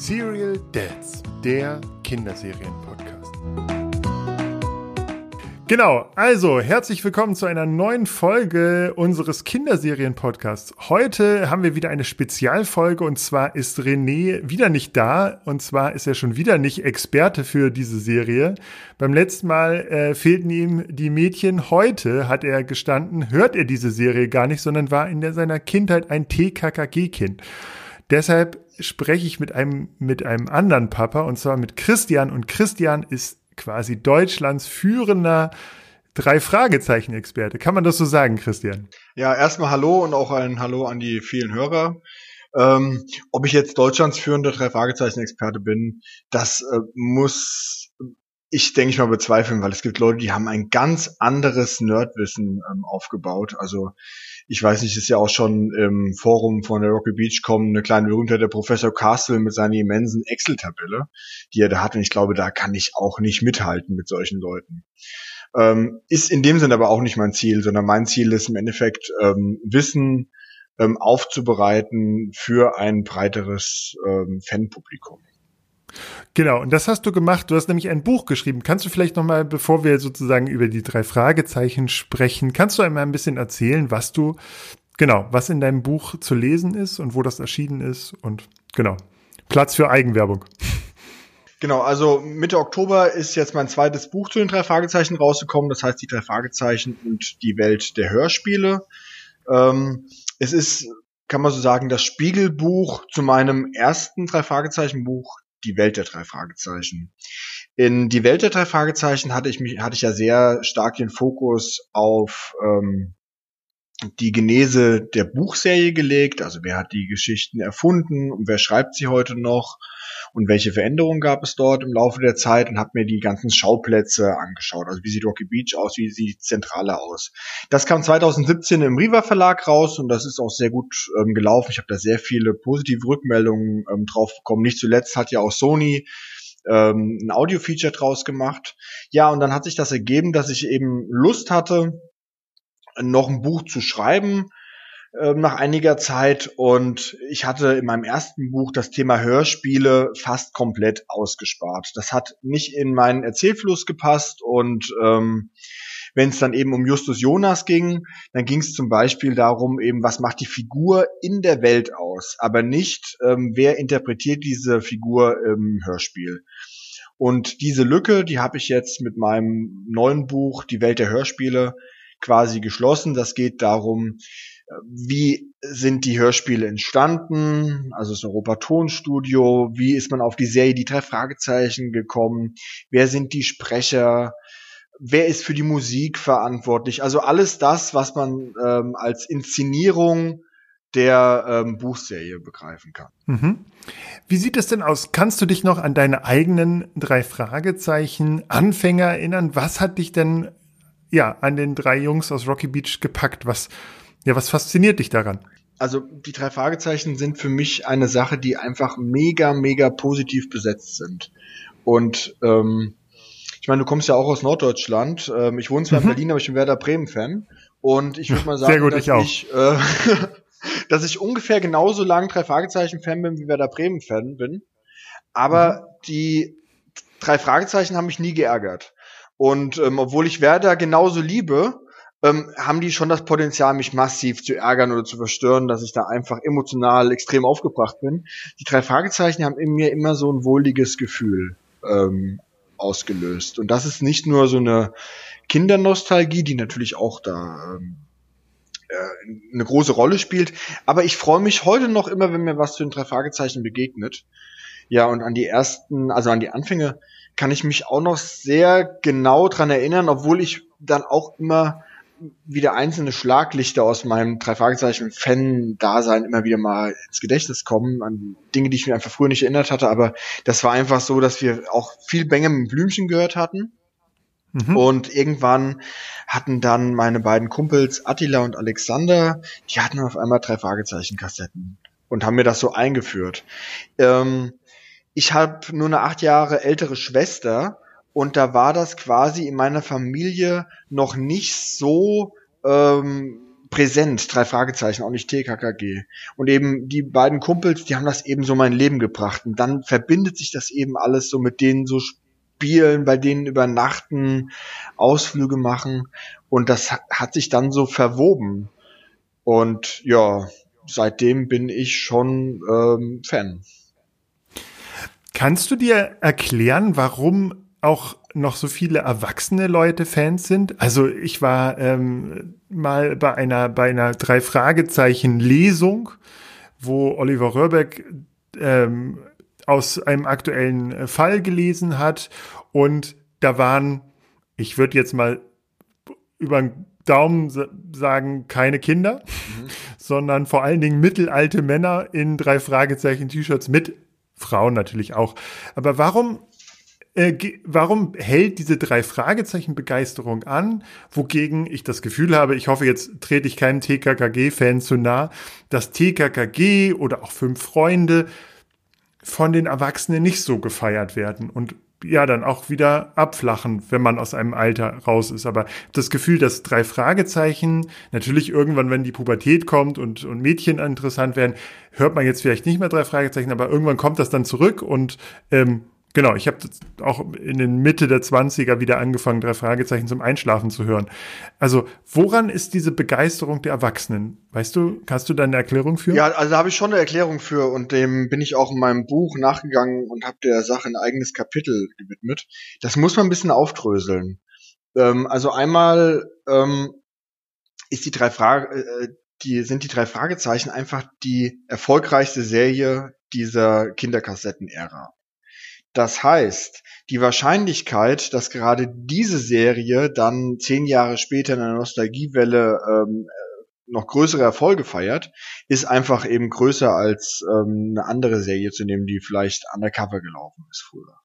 Serial Dads, der Kinderserien-Podcast. Genau, also herzlich willkommen zu einer neuen Folge unseres Kinderserien-Podcasts. Heute haben wir wieder eine Spezialfolge und zwar ist René wieder nicht da und zwar ist er schon wieder nicht Experte für diese Serie. Beim letzten Mal äh, fehlten ihm die Mädchen. Heute hat er gestanden, hört er diese Serie gar nicht, sondern war in der, seiner Kindheit ein TKKG-Kind. Deshalb spreche ich mit einem, mit einem anderen Papa und zwar mit Christian und Christian ist quasi Deutschlands führender drei Fragezeichen Experte. Kann man das so sagen, Christian? Ja, erstmal Hallo und auch ein Hallo an die vielen Hörer. Ähm, ob ich jetzt Deutschlands führender drei Fragezeichen Experte bin, das äh, muss ich denke ich mal bezweifeln, weil es gibt Leute, die haben ein ganz anderes Nerdwissen ähm, aufgebaut. Also ich weiß nicht, ist ja auch schon im Forum von der Rocky Beach kommen eine kleine Berühmtheit der Professor Castle mit seiner immensen Excel-Tabelle, die er da hat. Und ich glaube, da kann ich auch nicht mithalten mit solchen Leuten. Ähm, ist in dem Sinne aber auch nicht mein Ziel, sondern mein Ziel ist im Endeffekt ähm, Wissen ähm, aufzubereiten für ein breiteres ähm, Fanpublikum. Genau, und das hast du gemacht. Du hast nämlich ein Buch geschrieben. Kannst du vielleicht nochmal, bevor wir sozusagen über die drei Fragezeichen sprechen, kannst du einmal ein bisschen erzählen, was du, genau, was in deinem Buch zu lesen ist und wo das erschienen ist und genau, Platz für Eigenwerbung. Genau, also Mitte Oktober ist jetzt mein zweites Buch zu den drei Fragezeichen rausgekommen. Das heißt die drei Fragezeichen und die Welt der Hörspiele. Ähm, es ist, kann man so sagen, das Spiegelbuch zu meinem ersten drei Fragezeichen Buch, die Welt der drei Fragezeichen. In die Welt der drei Fragezeichen hatte ich mich, hatte ich ja sehr stark den Fokus auf ähm, die Genese der Buchserie gelegt, also wer hat die Geschichten erfunden und wer schreibt sie heute noch und welche Veränderungen gab es dort im Laufe der Zeit und habe mir die ganzen Schauplätze angeschaut. Also wie sieht Rocky Beach aus, wie sieht die Zentrale aus. Das kam 2017 im Riva Verlag raus und das ist auch sehr gut ähm, gelaufen. Ich habe da sehr viele positive Rückmeldungen ähm, drauf bekommen. Nicht zuletzt hat ja auch Sony ähm, ein Audio-Feature draus gemacht. Ja, und dann hat sich das ergeben, dass ich eben Lust hatte, noch ein Buch zu schreiben, ähm, nach einiger Zeit und ich hatte in meinem ersten Buch das Thema Hörspiele fast komplett ausgespart. Das hat nicht in meinen Erzählfluss gepasst und ähm, wenn es dann eben um Justus Jonas ging, dann ging es zum Beispiel darum, eben, was macht die Figur in der Welt aus, aber nicht, ähm, wer interpretiert diese Figur im Hörspiel. Und diese Lücke, die habe ich jetzt mit meinem neuen Buch Die Welt der Hörspiele quasi geschlossen. Das geht darum, wie sind die Hörspiele entstanden, also das Europa Tonstudio, wie ist man auf die Serie Die drei Fragezeichen gekommen, wer sind die Sprecher, wer ist für die Musik verantwortlich, also alles das, was man ähm, als Inszenierung der ähm, Buchserie begreifen kann. Mhm. Wie sieht es denn aus? Kannst du dich noch an deine eigenen drei Fragezeichen Anfänger erinnern? Was hat dich denn ja an den drei Jungs aus Rocky Beach gepackt? Was ja, was fasziniert dich daran? Also die drei Fragezeichen sind für mich eine Sache, die einfach mega, mega positiv besetzt sind. Und ähm, ich meine, du kommst ja auch aus Norddeutschland. Ähm, ich wohne zwar mhm. in Berlin, aber ich bin Werder Bremen-Fan. Und ich würde mal sagen, Sehr gut, dass, ich, auch. ich, äh, dass ich ungefähr genauso lang drei Fragezeichen-Fan bin, wie Werder Bremen-Fan bin. Aber mhm. die drei Fragezeichen haben mich nie geärgert. Und ähm, obwohl ich Werder genauso liebe, ähm, haben die schon das Potenzial, mich massiv zu ärgern oder zu verstören, dass ich da einfach emotional extrem aufgebracht bin. Die drei Fragezeichen haben in mir immer so ein wohliges Gefühl ähm, ausgelöst. Und das ist nicht nur so eine Kindernostalgie, die natürlich auch da ähm, äh, eine große Rolle spielt. Aber ich freue mich heute noch immer, wenn mir was zu den drei Fragezeichen begegnet. Ja, und an die ersten, also an die Anfänge kann ich mich auch noch sehr genau dran erinnern, obwohl ich dann auch immer wieder einzelne Schlaglichter aus meinem drei Fragezeichen Fan-Dasein immer wieder mal ins Gedächtnis kommen, an Dinge, die ich mir einfach früher nicht erinnert hatte, aber das war einfach so, dass wir auch viel Benjamin Blümchen gehört hatten. Mhm. Und irgendwann hatten dann meine beiden Kumpels Attila und Alexander, die hatten auf einmal drei Fragezeichen-Kassetten und haben mir das so eingeführt. Ähm, ich habe nur eine acht Jahre ältere Schwester und da war das quasi in meiner Familie noch nicht so ähm, präsent, drei Fragezeichen, auch nicht TKKG. Und eben die beiden Kumpels, die haben das eben so mein Leben gebracht. Und dann verbindet sich das eben alles so mit denen so spielen, bei denen übernachten, Ausflüge machen. Und das hat sich dann so verwoben. Und ja, seitdem bin ich schon ähm, Fan. Kannst du dir erklären, warum auch noch so viele erwachsene Leute Fans sind? Also ich war ähm, mal bei einer bei einer drei Fragezeichen Lesung, wo Oliver Röhrbeck ähm, aus einem aktuellen Fall gelesen hat und da waren, ich würde jetzt mal über den Daumen sagen, keine Kinder, mhm. sondern vor allen Dingen mittelalte Männer in drei Fragezeichen T-Shirts mit Frauen natürlich auch. Aber warum äh, warum hält diese drei Fragezeichen Begeisterung an, wogegen ich das Gefühl habe, ich hoffe, jetzt trete ich keinem TKKG-Fan zu nah, dass TKKG oder auch fünf Freunde von den Erwachsenen nicht so gefeiert werden und ja dann auch wieder abflachen, wenn man aus einem Alter raus ist. Aber das Gefühl, dass drei Fragezeichen natürlich irgendwann, wenn die Pubertät kommt und, und Mädchen interessant werden, hört man jetzt vielleicht nicht mehr drei Fragezeichen, aber irgendwann kommt das dann zurück und ähm, Genau, ich habe auch in den Mitte der 20er wieder angefangen, drei Fragezeichen zum Einschlafen zu hören. Also, woran ist diese Begeisterung der Erwachsenen? Weißt du, hast du da eine Erklärung für? Ja, also da habe ich schon eine Erklärung für und dem bin ich auch in meinem Buch nachgegangen und habe der Sache ein eigenes Kapitel gewidmet. Das muss man ein bisschen aufdröseln. Ähm, also einmal ähm, ist die drei Frage, äh, die sind die drei Fragezeichen einfach die erfolgreichste Serie dieser Kinderkassetten-Ära. Das heißt, die Wahrscheinlichkeit, dass gerade diese Serie dann zehn Jahre später in einer Nostalgiewelle ähm, noch größere Erfolge feiert, ist einfach eben größer als ähm, eine andere Serie zu nehmen, die vielleicht undercover gelaufen ist früher.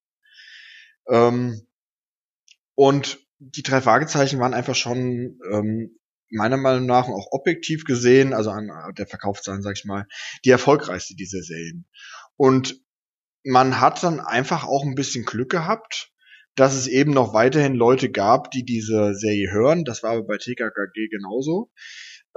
Ähm, und die drei Fragezeichen waren einfach schon ähm, meiner Meinung nach auch objektiv gesehen, also an der Verkaufszahlen, sag ich mal, die erfolgreichste dieser Serien. Und man hat dann einfach auch ein bisschen Glück gehabt, dass es eben noch weiterhin Leute gab, die diese Serie hören. Das war aber bei TKKG genauso.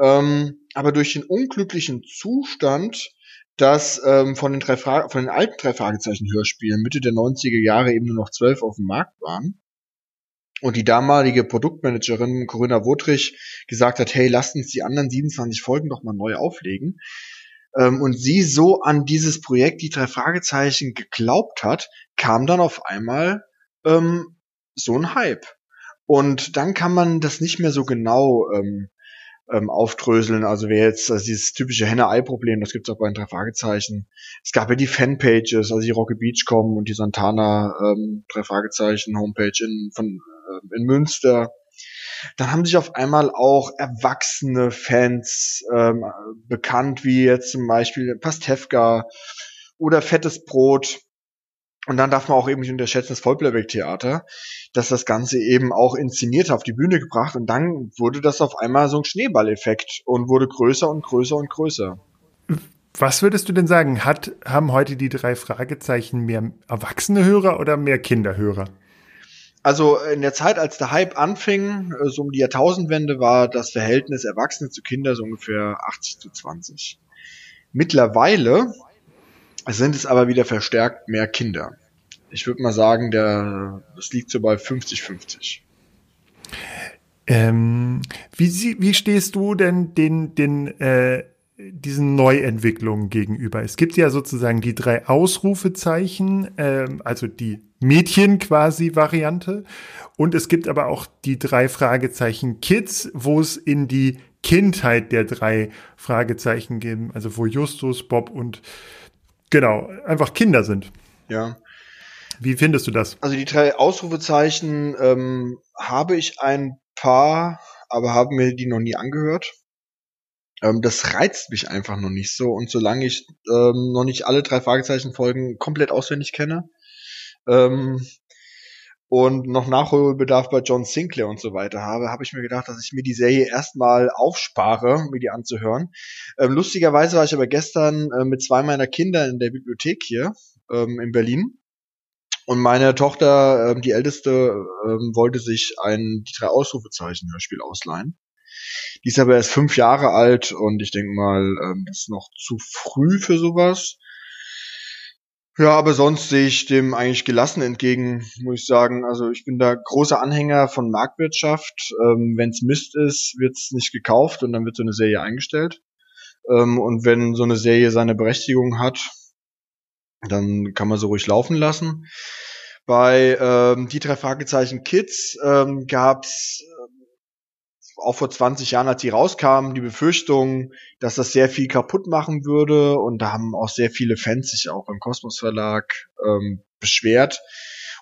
Ähm, aber durch den unglücklichen Zustand, dass ähm, von, den drei von den alten drei Fragezeichen Hörspielen Mitte der 90er Jahre eben nur noch zwölf auf dem Markt waren und die damalige Produktmanagerin Corinna Wotrich gesagt hat, hey, lasst uns die anderen 27 Folgen doch mal neu auflegen, ähm, und sie so an dieses Projekt, die drei Fragezeichen, geglaubt hat, kam dann auf einmal ähm, so ein Hype. Und dann kann man das nicht mehr so genau ähm, ähm, aufdröseln. Also wer jetzt also dieses typische Henne-Ei-Problem, das gibt's auch bei den drei Fragezeichen. Es gab ja die Fanpages, also die Rocky Beachcom und die Santana ähm, drei Fragezeichen Homepage in, von, äh, in Münster. Dann haben sich auf einmal auch erwachsene Fans ähm, bekannt, wie jetzt zum Beispiel Pastewka oder Fettes Brot. Und dann darf man auch eben nicht unterschätzen, das Vollplayback-Theater, dass das Ganze eben auch inszeniert auf die Bühne gebracht und dann wurde das auf einmal so ein Schneeballeffekt und wurde größer und größer und größer. Was würdest du denn sagen? Hat, haben heute die drei Fragezeichen mehr erwachsene Hörer oder mehr Kinderhörer? Also in der Zeit, als der Hype anfing, äh, so um die Jahrtausendwende, war das Verhältnis Erwachsene zu Kinder so ungefähr 80 zu 20. Mittlerweile sind es aber wieder verstärkt mehr Kinder. Ich würde mal sagen, der, das liegt so bei 50-50. Ähm, wie, wie stehst du denn den, den äh, diesen Neuentwicklungen gegenüber. Es gibt ja sozusagen die drei Ausrufezeichen, ähm, also die Mädchen quasi Variante. Und es gibt aber auch die drei Fragezeichen Kids, wo es in die Kindheit der drei Fragezeichen geht, also wo Justus, Bob und genau, einfach Kinder sind. Ja. Wie findest du das? Also die drei Ausrufezeichen ähm, habe ich ein paar, aber haben mir die noch nie angehört. Ähm, das reizt mich einfach noch nicht so. Und solange ich ähm, noch nicht alle drei Fragezeichen-Folgen komplett auswendig kenne ähm, und noch Nachholbedarf bei John Sinclair und so weiter habe, habe ich mir gedacht, dass ich mir die Serie erstmal aufspare, mir die anzuhören. Ähm, lustigerweise war ich aber gestern äh, mit zwei meiner Kinder in der Bibliothek hier ähm, in Berlin. Und meine Tochter, ähm, die älteste, ähm, wollte sich ein die drei Ausrufezeichen Hörspiel ausleihen. Die ist aber erst fünf Jahre alt und ich denke mal, ähm, das ist noch zu früh für sowas. Ja, aber sonst sehe ich dem eigentlich gelassen entgegen, muss ich sagen. Also ich bin da großer Anhänger von Marktwirtschaft. Ähm, wenn es Mist ist, wird es nicht gekauft und dann wird so eine Serie eingestellt. Ähm, und wenn so eine Serie seine Berechtigung hat, dann kann man so ruhig laufen lassen. Bei ähm, die drei Fragezeichen Kids ähm, gab es auch vor 20 Jahren, als die rauskamen, die Befürchtung, dass das sehr viel kaputt machen würde. Und da haben auch sehr viele Fans sich auch beim Kosmos Verlag ähm, beschwert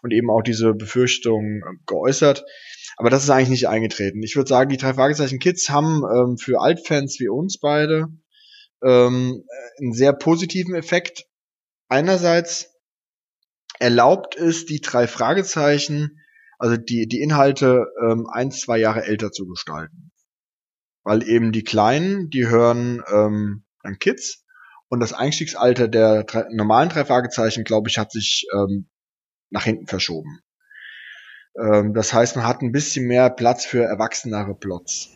und eben auch diese Befürchtung äh, geäußert. Aber das ist eigentlich nicht eingetreten. Ich würde sagen, die drei Fragezeichen Kids haben ähm, für Altfans wie uns beide ähm, einen sehr positiven Effekt. Einerseits erlaubt es, die drei Fragezeichen, also die, die Inhalte ähm, ein, zwei Jahre älter zu gestalten. Weil eben die Kleinen, die hören ähm, an Kids und das Einstiegsalter der drei, normalen drei Fragezeichen, glaube ich, hat sich ähm, nach hinten verschoben. Ähm, das heißt, man hat ein bisschen mehr Platz für erwachsenere Plots.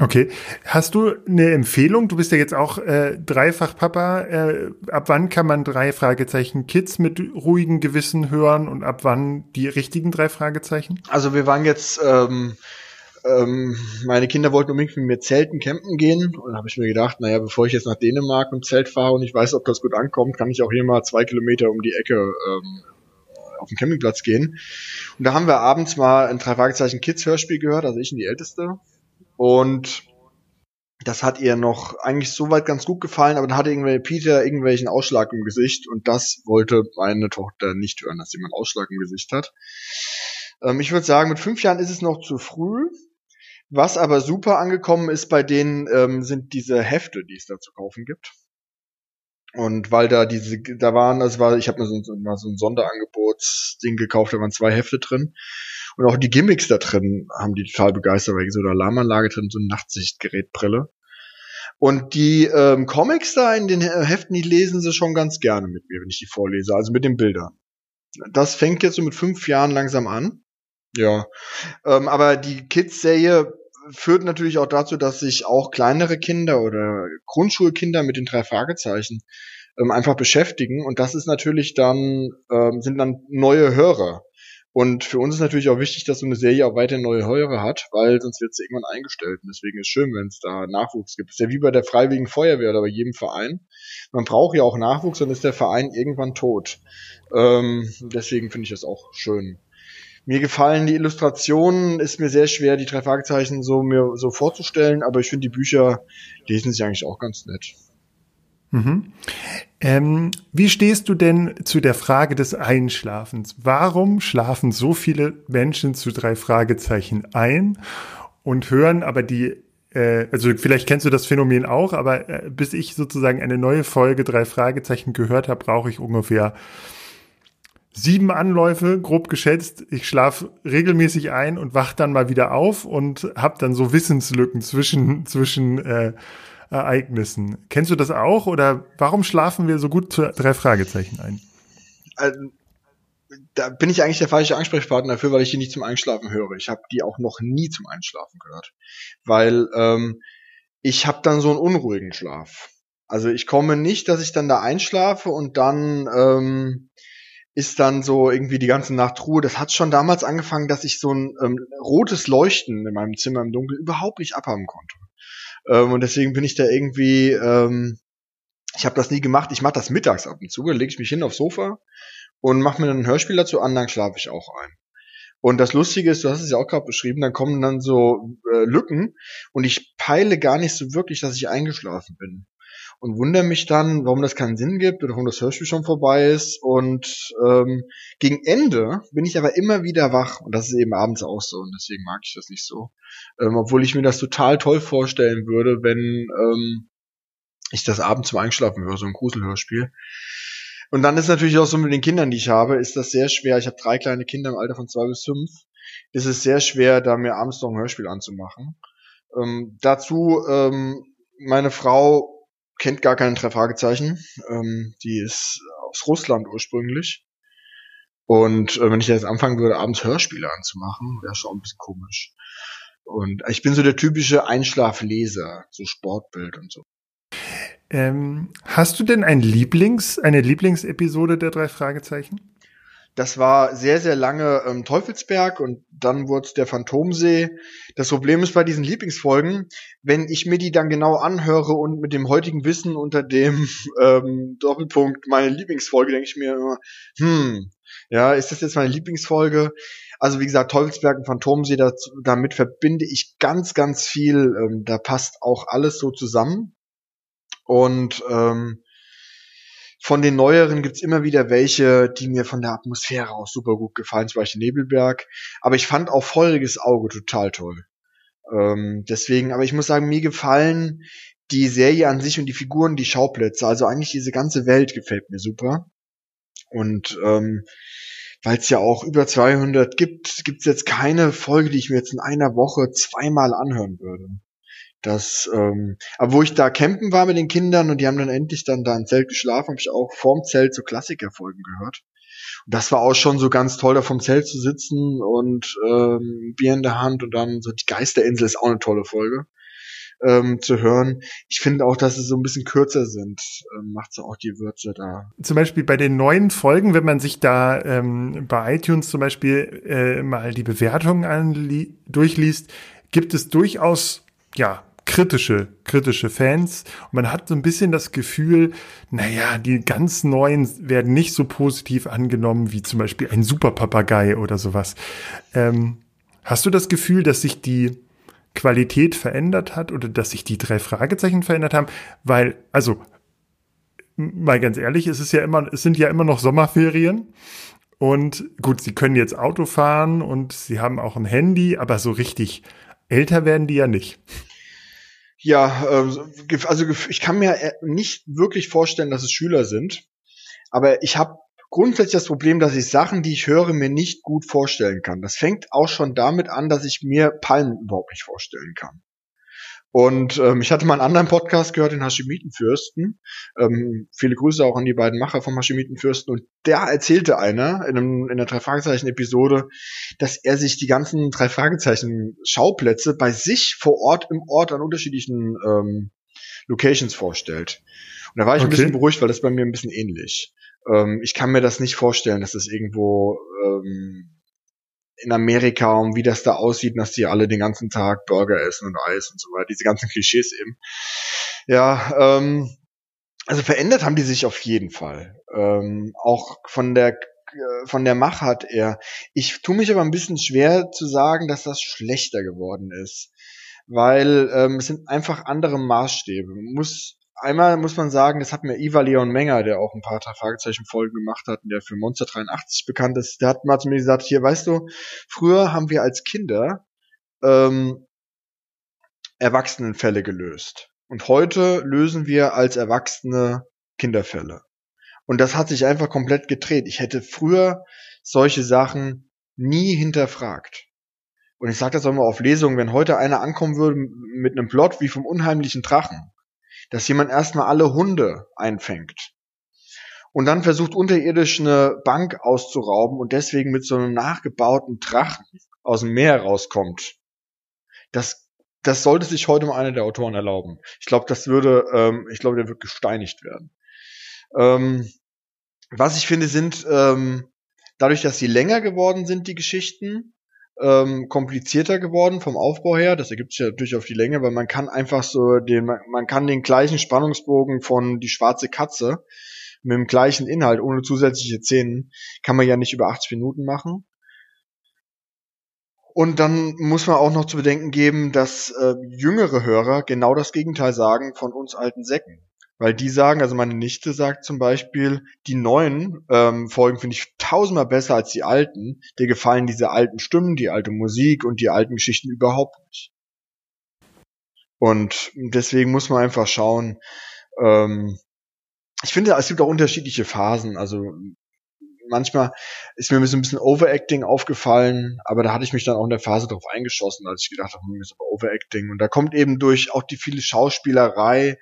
Okay. Hast du eine Empfehlung? Du bist ja jetzt auch äh, dreifach Papa. Äh, ab wann kann man drei Fragezeichen Kids mit ruhigem Gewissen hören und ab wann die richtigen drei Fragezeichen? Also wir waren jetzt, ähm, ähm, meine Kinder wollten unbedingt mit mir zelten, campen gehen. Und habe ich mir gedacht, naja, bevor ich jetzt nach Dänemark im Zelt fahre und ich weiß, ob das gut ankommt, kann ich auch hier mal zwei Kilometer um die Ecke ähm, auf den Campingplatz gehen. Und da haben wir abends mal ein drei Fragezeichen Kids Hörspiel gehört, also ich und die Älteste. Und das hat ihr noch eigentlich soweit ganz gut gefallen, aber dann hatte irgendwie Peter irgendwelchen Ausschlag im Gesicht und das wollte meine Tochter nicht hören, dass jemand Ausschlag im Gesicht hat. Ähm, ich würde sagen, mit fünf Jahren ist es noch zu früh. Was aber super angekommen ist bei denen, ähm, sind diese Hefte, die es da zu kaufen gibt. Und weil da diese, da waren, das war, ich habe mir so, so, mal so ein Sonderangebotsding gekauft, da waren zwei Hefte drin. Und auch die Gimmicks da drin haben die total begeistert, weil so eine Alarmanlage drin, so eine Nachtsichtgerätbrille. Und die ähm, Comics da in den Heften, die lesen sie schon ganz gerne mit mir, wenn ich die vorlese, also mit den Bildern. Das fängt jetzt so mit fünf Jahren langsam an. Ja. Ähm, aber die Kids-Serie führt natürlich auch dazu, dass sich auch kleinere Kinder oder Grundschulkinder mit den drei Fragezeichen ähm, einfach beschäftigen. Und das ist natürlich dann, ähm, sind dann neue Hörer. Und für uns ist natürlich auch wichtig, dass so eine Serie auch weiter neue Hörer hat, weil sonst wird sie irgendwann eingestellt. Und deswegen ist es schön, wenn es da Nachwuchs gibt. Ist ja wie bei der Freiwilligen Feuerwehr oder bei jedem Verein. Man braucht ja auch Nachwuchs, dann ist der Verein irgendwann tot. Ähm, deswegen finde ich das auch schön. Mir gefallen die Illustrationen, ist mir sehr schwer, die drei Fragezeichen so mir so vorzustellen, aber ich finde die Bücher lesen sich eigentlich auch ganz nett. Mhm. Ähm, wie stehst du denn zu der Frage des Einschlafens? Warum schlafen so viele Menschen zu drei Fragezeichen ein und hören aber die, äh, also vielleicht kennst du das Phänomen auch, aber äh, bis ich sozusagen eine neue Folge drei Fragezeichen gehört habe, brauche ich ungefähr sieben Anläufe, grob geschätzt. Ich schlafe regelmäßig ein und wach dann mal wieder auf und habe dann so Wissenslücken zwischen, zwischen äh, Ereignissen. Kennst du das auch oder warum schlafen wir so gut zu drei Fragezeichen ein? Also, da bin ich eigentlich der falsche Ansprechpartner dafür, weil ich die nicht zum Einschlafen höre. Ich habe die auch noch nie zum Einschlafen gehört, weil ähm, ich habe dann so einen unruhigen Schlaf. Also ich komme nicht, dass ich dann da einschlafe und dann ähm, ist dann so irgendwie die ganze Nacht Ruhe. Das hat schon damals angefangen, dass ich so ein ähm, rotes Leuchten in meinem Zimmer im Dunkeln überhaupt nicht abhaben konnte. Ähm, und deswegen bin ich da irgendwie, ähm, ich habe das nie gemacht. Ich mache das mittags ab und zu, dann lege ich mich hin aufs Sofa und mache mir dann ein Hörspiel dazu an, dann schlafe ich auch ein. Und das Lustige ist, du hast es ja auch gerade beschrieben, dann kommen dann so äh, Lücken und ich peile gar nicht so wirklich, dass ich eingeschlafen bin. Und wundere mich dann, warum das keinen Sinn gibt oder warum das Hörspiel schon vorbei ist. Und ähm, gegen Ende bin ich aber immer wieder wach. Und das ist eben abends auch so. Und deswegen mag ich das nicht so. Ähm, obwohl ich mir das total toll vorstellen würde, wenn ähm, ich das abends zum Einschlafen höre, so ein Gruselhörspiel. Und dann ist natürlich auch so mit den Kindern, die ich habe, ist das sehr schwer. Ich habe drei kleine Kinder im Alter von zwei bis fünf. Ist es sehr schwer, da mir abends noch ein Hörspiel anzumachen. Ähm, dazu, ähm, meine Frau kennt gar keine drei Fragezeichen. Ähm, die ist aus Russland ursprünglich. Und äh, wenn ich jetzt anfangen würde, abends Hörspiele anzumachen, wäre schon ein bisschen komisch. Und ich bin so der typische Einschlafleser, so Sportbild und so. Ähm, hast du denn ein Lieblings, eine Lieblingsepisode der drei Fragezeichen? Das war sehr, sehr lange ähm, Teufelsberg und dann wurde es der Phantomsee. Das Problem ist bei diesen Lieblingsfolgen, wenn ich mir die dann genau anhöre und mit dem heutigen Wissen unter dem ähm, Doppelpunkt meine Lieblingsfolge, denke ich mir immer, hm, ja, ist das jetzt meine Lieblingsfolge? Also wie gesagt, Teufelsberg und Phantomsee, das, damit verbinde ich ganz, ganz viel. Ähm, da passt auch alles so zusammen. Und ähm, von den neueren gibt's immer wieder welche, die mir von der Atmosphäre auch super gut gefallen, zum Beispiel Nebelberg. Aber ich fand auch Feuriges Auge total toll. Ähm, deswegen, aber ich muss sagen, mir gefallen die Serie an sich und die Figuren, die Schauplätze. Also eigentlich diese ganze Welt gefällt mir super. Und ähm, weil es ja auch über 200 gibt, gibt's jetzt keine Folge, die ich mir jetzt in einer Woche zweimal anhören würde. Das, ähm, aber wo ich da campen war mit den Kindern und die haben dann endlich dann da im Zelt geschlafen, habe ich auch vorm Zelt so Klassikerfolgen gehört. Und das war auch schon so ganz toll, da vom Zelt zu sitzen und ähm, Bier in der Hand und dann so die Geisterinsel ist auch eine tolle Folge ähm, zu hören. Ich finde auch, dass sie so ein bisschen kürzer sind, ähm, macht so auch die Würze da. Zum Beispiel bei den neuen Folgen, wenn man sich da ähm, bei iTunes zum Beispiel äh, mal die Bewertungen durchliest, gibt es durchaus ja kritische, kritische Fans. Und man hat so ein bisschen das Gefühl, naja, die ganz neuen werden nicht so positiv angenommen wie zum Beispiel ein Superpapagei oder sowas. Ähm, hast du das Gefühl, dass sich die Qualität verändert hat oder dass sich die drei Fragezeichen verändert haben? Weil, also, mal ganz ehrlich, es ist ja immer, es sind ja immer noch Sommerferien. Und gut, sie können jetzt Auto fahren und sie haben auch ein Handy, aber so richtig älter werden die ja nicht. Ja, ähm, also ich kann mir äh, nicht wirklich vorstellen, dass es Schüler sind. Aber ich habe grundsätzlich das Problem, dass ich Sachen, die ich höre, mir nicht gut vorstellen kann. Das fängt auch schon damit an, dass ich mir Palmen überhaupt nicht vorstellen kann. Und ähm, ich hatte mal einen anderen Podcast gehört, den Hashimitenfürsten. Ähm, viele Grüße auch an die beiden Macher vom Hashimitenfürsten. Und der erzählte einer in, einem, in einer drei Fragezeichen Episode, dass er sich die ganzen drei Fragezeichen Schauplätze bei sich vor Ort im Ort an unterschiedlichen ähm, Locations vorstellt. Und da war ich okay. ein bisschen beruhigt, weil das bei mir ein bisschen ähnlich. Ähm, ich kann mir das nicht vorstellen, dass das irgendwo ähm, in Amerika und wie das da aussieht, dass die alle den ganzen Tag Burger essen und Eis und so weiter, diese ganzen Klischees eben. Ja, ähm, also verändert haben die sich auf jeden Fall. Ähm, auch von der von der Machart er. Ich tue mich aber ein bisschen schwer zu sagen, dass das schlechter geworden ist, weil ähm, es sind einfach andere Maßstäbe. Man muss einmal muss man sagen, das hat mir Iva Leon Menger, der auch ein paar Fragezeichen-Folgen gemacht hat der für Monster 83 bekannt ist, der hat mal zu mir gesagt, hier, weißt du, früher haben wir als Kinder ähm, Erwachsenenfälle gelöst. Und heute lösen wir als Erwachsene Kinderfälle. Und das hat sich einfach komplett gedreht. Ich hätte früher solche Sachen nie hinterfragt. Und ich sage das auch mal auf Lesungen, wenn heute einer ankommen würde mit einem Plot wie vom unheimlichen Drachen, dass jemand erstmal alle Hunde einfängt und dann versucht unterirdisch eine Bank auszurauben und deswegen mit so einem nachgebauten Drachen aus dem Meer rauskommt. Das, das sollte sich heute mal einer der Autoren erlauben. Ich glaube, das würde, ähm, ich glaube, der wird gesteinigt werden. Ähm, was ich finde, sind ähm, dadurch, dass sie länger geworden sind, die Geschichten, ähm, komplizierter geworden vom Aufbau her. Das ergibt sich ja natürlich auf die Länge, weil man kann einfach so den, man kann den gleichen Spannungsbogen von die schwarze Katze mit dem gleichen Inhalt, ohne zusätzliche Szenen, kann man ja nicht über 80 Minuten machen. Und dann muss man auch noch zu bedenken geben, dass äh, jüngere Hörer genau das Gegenteil sagen von uns alten Säcken. Weil die sagen, also meine Nichte sagt zum Beispiel, die neuen ähm, Folgen finde ich tausendmal besser als die alten. Dir gefallen diese alten Stimmen, die alte Musik und die alten Geschichten überhaupt nicht. Und deswegen muss man einfach schauen. Ähm, ich finde, es gibt auch unterschiedliche Phasen. Also manchmal ist mir ein bisschen Overacting aufgefallen, aber da hatte ich mich dann auch in der Phase drauf eingeschossen, als ich gedacht habe, hm, ist aber Overacting. Und da kommt eben durch auch die viele Schauspielerei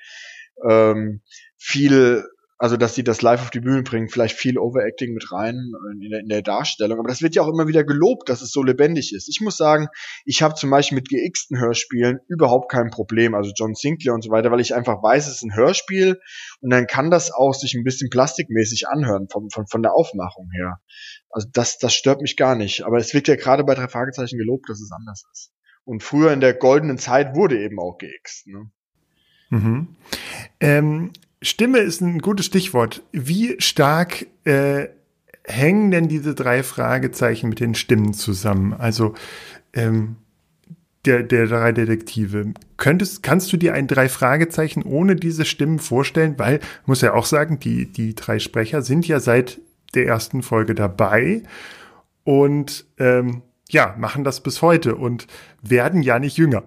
ähm, viel also dass sie das live auf die Bühne bringen, vielleicht viel Overacting mit rein in der, in der Darstellung. Aber das wird ja auch immer wieder gelobt, dass es so lebendig ist. Ich muss sagen, ich habe zum Beispiel mit gexten Hörspielen überhaupt kein Problem, also John Sinclair und so weiter, weil ich einfach weiß, es ist ein Hörspiel und dann kann das auch sich ein bisschen plastikmäßig anhören vom, von, von der Aufmachung her. Also das, das stört mich gar nicht. Aber es wird ja gerade bei drei Fragezeichen gelobt, dass es anders ist. Und früher in der goldenen Zeit wurde eben auch gext. Ne? Mhm. Ähm, Stimme ist ein gutes Stichwort. Wie stark äh, hängen denn diese drei Fragezeichen mit den Stimmen zusammen? Also ähm, der, der drei Detektive. Könntest, kannst du dir ein drei Fragezeichen ohne diese Stimmen vorstellen? Weil, muss ja auch sagen, die, die drei Sprecher sind ja seit der ersten Folge dabei und ähm, ja, machen das bis heute und werden ja nicht jünger.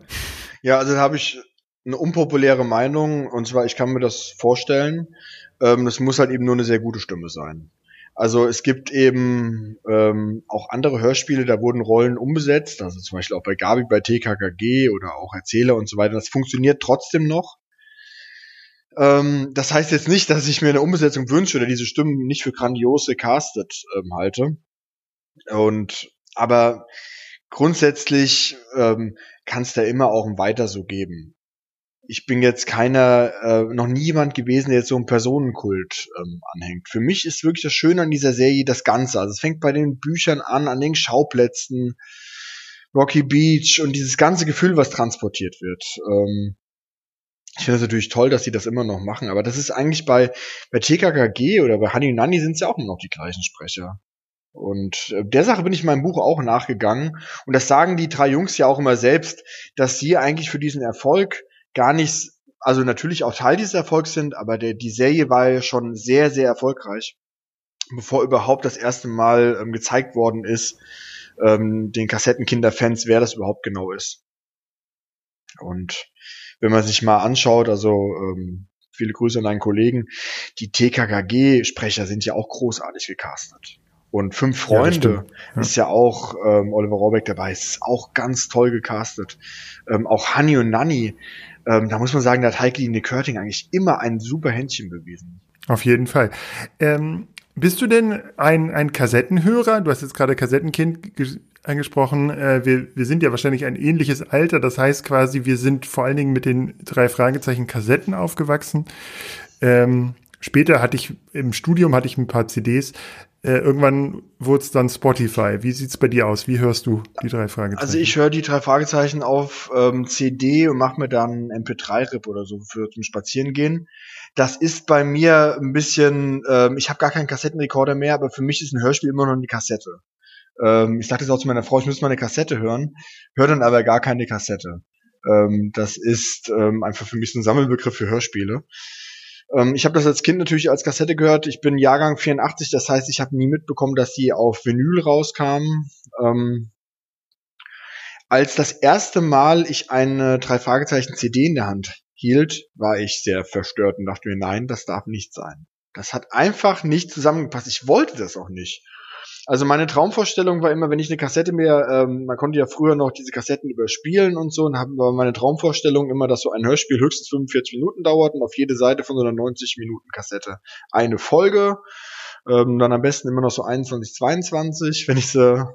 Ja, also habe ich eine unpopuläre Meinung, und zwar, ich kann mir das vorstellen, ähm, das muss halt eben nur eine sehr gute Stimme sein. Also es gibt eben ähm, auch andere Hörspiele, da wurden Rollen umbesetzt, also zum Beispiel auch bei Gabi, bei TKKG oder auch Erzähler und so weiter. Das funktioniert trotzdem noch. Ähm, das heißt jetzt nicht, dass ich mir eine Umbesetzung wünsche oder diese Stimmen nicht für grandiose casted ähm, halte. Und aber grundsätzlich ähm, kann es da immer auch ein Weiter so geben ich bin jetzt keiner, äh, noch niemand gewesen, der jetzt so einen Personenkult ähm, anhängt. Für mich ist wirklich das Schöne an dieser Serie das Ganze. Also es fängt bei den Büchern an, an den Schauplätzen, Rocky Beach und dieses ganze Gefühl, was transportiert wird. Ähm, ich finde es natürlich toll, dass sie das immer noch machen, aber das ist eigentlich bei, bei TKKG oder bei Honey und Nanny sind es ja auch immer noch die gleichen Sprecher. Und äh, der Sache bin ich in meinem Buch auch nachgegangen. Und das sagen die drei Jungs ja auch immer selbst, dass sie eigentlich für diesen Erfolg gar nicht, also natürlich auch Teil dieses Erfolgs sind, aber der, die Serie war ja schon sehr, sehr erfolgreich, bevor überhaupt das erste Mal ähm, gezeigt worden ist, ähm, den Kassettenkinderfans, wer das überhaupt genau ist. Und wenn man sich mal anschaut, also ähm, viele Grüße an deinen Kollegen, die TKKG-Sprecher sind ja auch großartig gecastet. Und Fünf Freunde ja, ja. ist ja auch ähm, Oliver Rohrbeck dabei, ist auch ganz toll gecastet. Ähm, auch Honey und Nanny ähm, da muss man sagen, da hat Heike Line Körting eigentlich immer ein super Händchen bewiesen. Auf jeden Fall. Ähm, bist du denn ein, ein Kassettenhörer? Du hast jetzt gerade Kassettenkind angesprochen. Äh, wir, wir sind ja wahrscheinlich ein ähnliches Alter. Das heißt quasi, wir sind vor allen Dingen mit den drei Fragezeichen Kassetten aufgewachsen. Ähm, später hatte ich im Studium hatte ich ein paar CDs. Äh, irgendwann wurde es dann Spotify. Wie sieht's bei dir aus? Wie hörst du die drei Fragezeichen? Also ich höre die drei Fragezeichen auf ähm, CD und mache mir dann MP3-Rip oder so für zum Spazierengehen. Das ist bei mir ein bisschen, ähm, ich habe gar keinen Kassettenrekorder mehr, aber für mich ist ein Hörspiel immer noch eine Kassette. Ähm, ich sagte es auch zu meiner Frau, ich müsste mal eine Kassette hören, höre dann aber gar keine Kassette. Ähm, das ist ähm, einfach für mich so ein Sammelbegriff für Hörspiele. Ähm, ich habe das als Kind natürlich als Kassette gehört. Ich bin Jahrgang 84, das heißt, ich habe nie mitbekommen, dass die auf Vinyl rauskamen. Ähm, als das erste Mal ich eine drei Fragezeichen CD in der Hand hielt, war ich sehr verstört und dachte mir, nein, das darf nicht sein. Das hat einfach nicht zusammengepasst. Ich wollte das auch nicht. Also meine Traumvorstellung war immer, wenn ich eine Kassette mehr, ähm, man konnte ja früher noch diese Kassetten überspielen und so, und haben war meine Traumvorstellung immer, dass so ein Hörspiel höchstens 45 Minuten dauert und auf jede Seite von so einer 90 Minuten Kassette eine Folge, ähm, dann am besten immer noch so 21, 22, wenn ich sie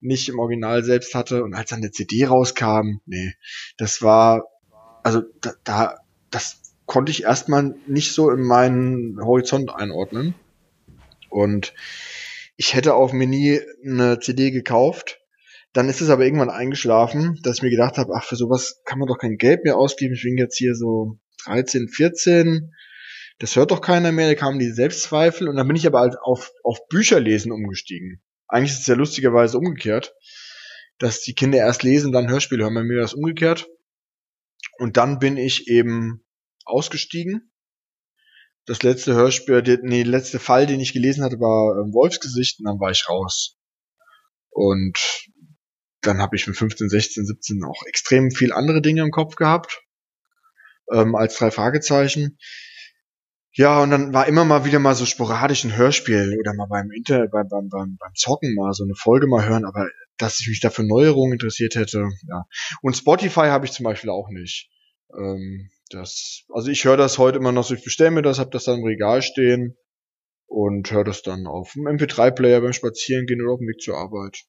nicht im Original selbst hatte. Und als dann eine CD rauskam, nee, das war, also da, da das konnte ich erstmal nicht so in meinen Horizont einordnen. Und ich hätte auf mir nie eine CD gekauft. Dann ist es aber irgendwann eingeschlafen, dass ich mir gedacht habe, ach, für sowas kann man doch kein Geld mehr ausgeben. Ich bin jetzt hier so 13, 14. Das hört doch keiner mehr. Da kamen die Selbstzweifel. Und dann bin ich aber halt auf, auf Bücherlesen umgestiegen. Eigentlich ist es ja lustigerweise umgekehrt, dass die Kinder erst lesen, dann Hörspiele hören. Bei mir das umgekehrt. Und dann bin ich eben ausgestiegen das letzte Hörspiel, die, nee, letzte Fall, den ich gelesen hatte, war ähm, Wolfsgesicht und dann war ich raus. Und dann habe ich mit 15, 16, 17 auch extrem viel andere Dinge im Kopf gehabt, ähm, als drei Fragezeichen. Ja, und dann war immer mal wieder mal so sporadisch ein Hörspiel oder mal beim Inter, beim, beim, beim, beim Zocken mal so eine Folge mal hören, aber dass ich mich da für Neuerungen interessiert hätte, ja. Und Spotify habe ich zum Beispiel auch nicht. Ähm, das, also ich höre das heute immer noch so, ich bestelle mir das, habe das dann im Regal stehen und höre das dann auf dem MP3-Player beim Spazierengehen oder auf dem Weg zur Arbeit.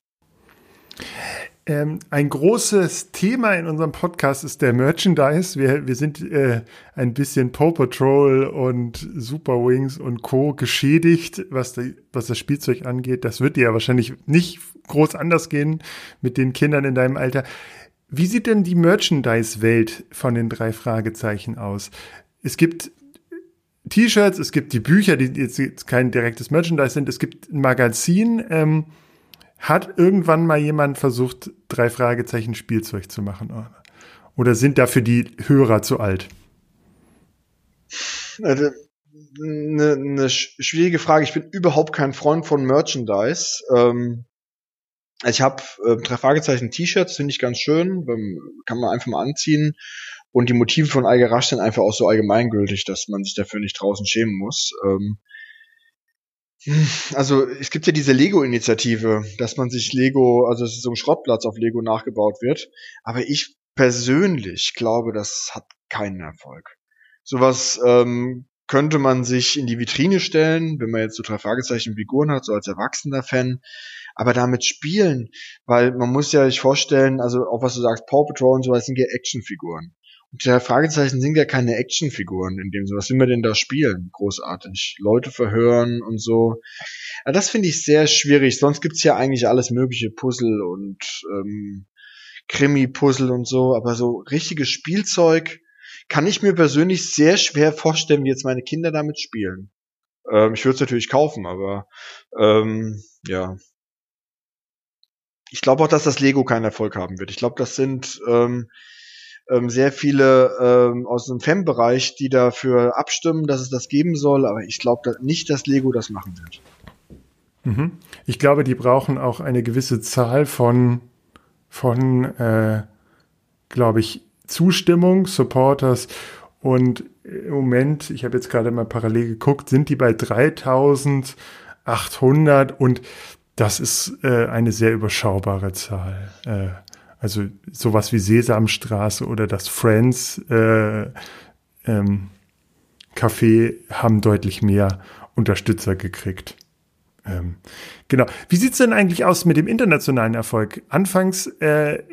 Ähm, ein großes Thema in unserem Podcast ist der Merchandise. Wir, wir sind äh, ein bisschen Paw Patrol und Super Wings und Co. geschädigt, was, die, was das Spielzeug angeht. Das wird dir ja wahrscheinlich nicht groß anders gehen mit den Kindern in deinem Alter. Wie sieht denn die Merchandise-Welt von den drei Fragezeichen aus? Es gibt T-Shirts, es gibt die Bücher, die jetzt kein direktes Merchandise sind, es gibt ein Magazin. Ähm, hat irgendwann mal jemand versucht, drei Fragezeichen Spielzeug zu machen? Oder sind dafür die Hörer zu alt? Eine, eine schwierige Frage. Ich bin überhaupt kein Freund von Merchandise. Ähm, ich habe äh, drei Fragezeichen T-Shirts, finde ich ganz schön, kann man einfach mal anziehen. Und die Motive von Algerasch sind einfach auch so allgemeingültig, dass man sich dafür nicht draußen schämen muss. Ähm, also es gibt ja diese Lego-Initiative, dass man sich Lego, also dass so ein Schrottplatz auf Lego nachgebaut wird. Aber ich persönlich glaube, das hat keinen Erfolg. Sowas ähm, könnte man sich in die Vitrine stellen, wenn man jetzt so drei Fragezeichen Figuren hat, so als erwachsener Fan aber damit spielen, weil man muss ja sich vorstellen, also auch was du sagst, Paw Patrol und sowas sind ja Actionfiguren. Und die Fragezeichen sind ja keine Actionfiguren in dem so. Was will man denn da spielen? Großartig. Leute verhören und so. Ja, das finde ich sehr schwierig. Sonst gibt's ja eigentlich alles mögliche Puzzle und ähm, Krimi-Puzzle und so. Aber so richtiges Spielzeug kann ich mir persönlich sehr schwer vorstellen, wie jetzt meine Kinder damit spielen. Ähm, ich würde es natürlich kaufen, aber ähm, ja, ich glaube auch, dass das Lego keinen Erfolg haben wird. Ich glaube, das sind ähm, ähm, sehr viele ähm, aus dem Fan-Bereich, die dafür abstimmen, dass es das geben soll, aber ich glaube nicht, dass Lego das machen wird. Mhm. Ich glaube, die brauchen auch eine gewisse Zahl von, von äh, glaube ich, Zustimmung, Supporters und im Moment, ich habe jetzt gerade mal parallel geguckt, sind die bei 3800 und das ist äh, eine sehr überschaubare Zahl. Äh, also sowas wie Sesamstraße oder das Friends äh, ähm, Café haben deutlich mehr Unterstützer gekriegt. Ähm, genau. Wie sieht's denn eigentlich aus mit dem internationalen Erfolg? Anfangs äh,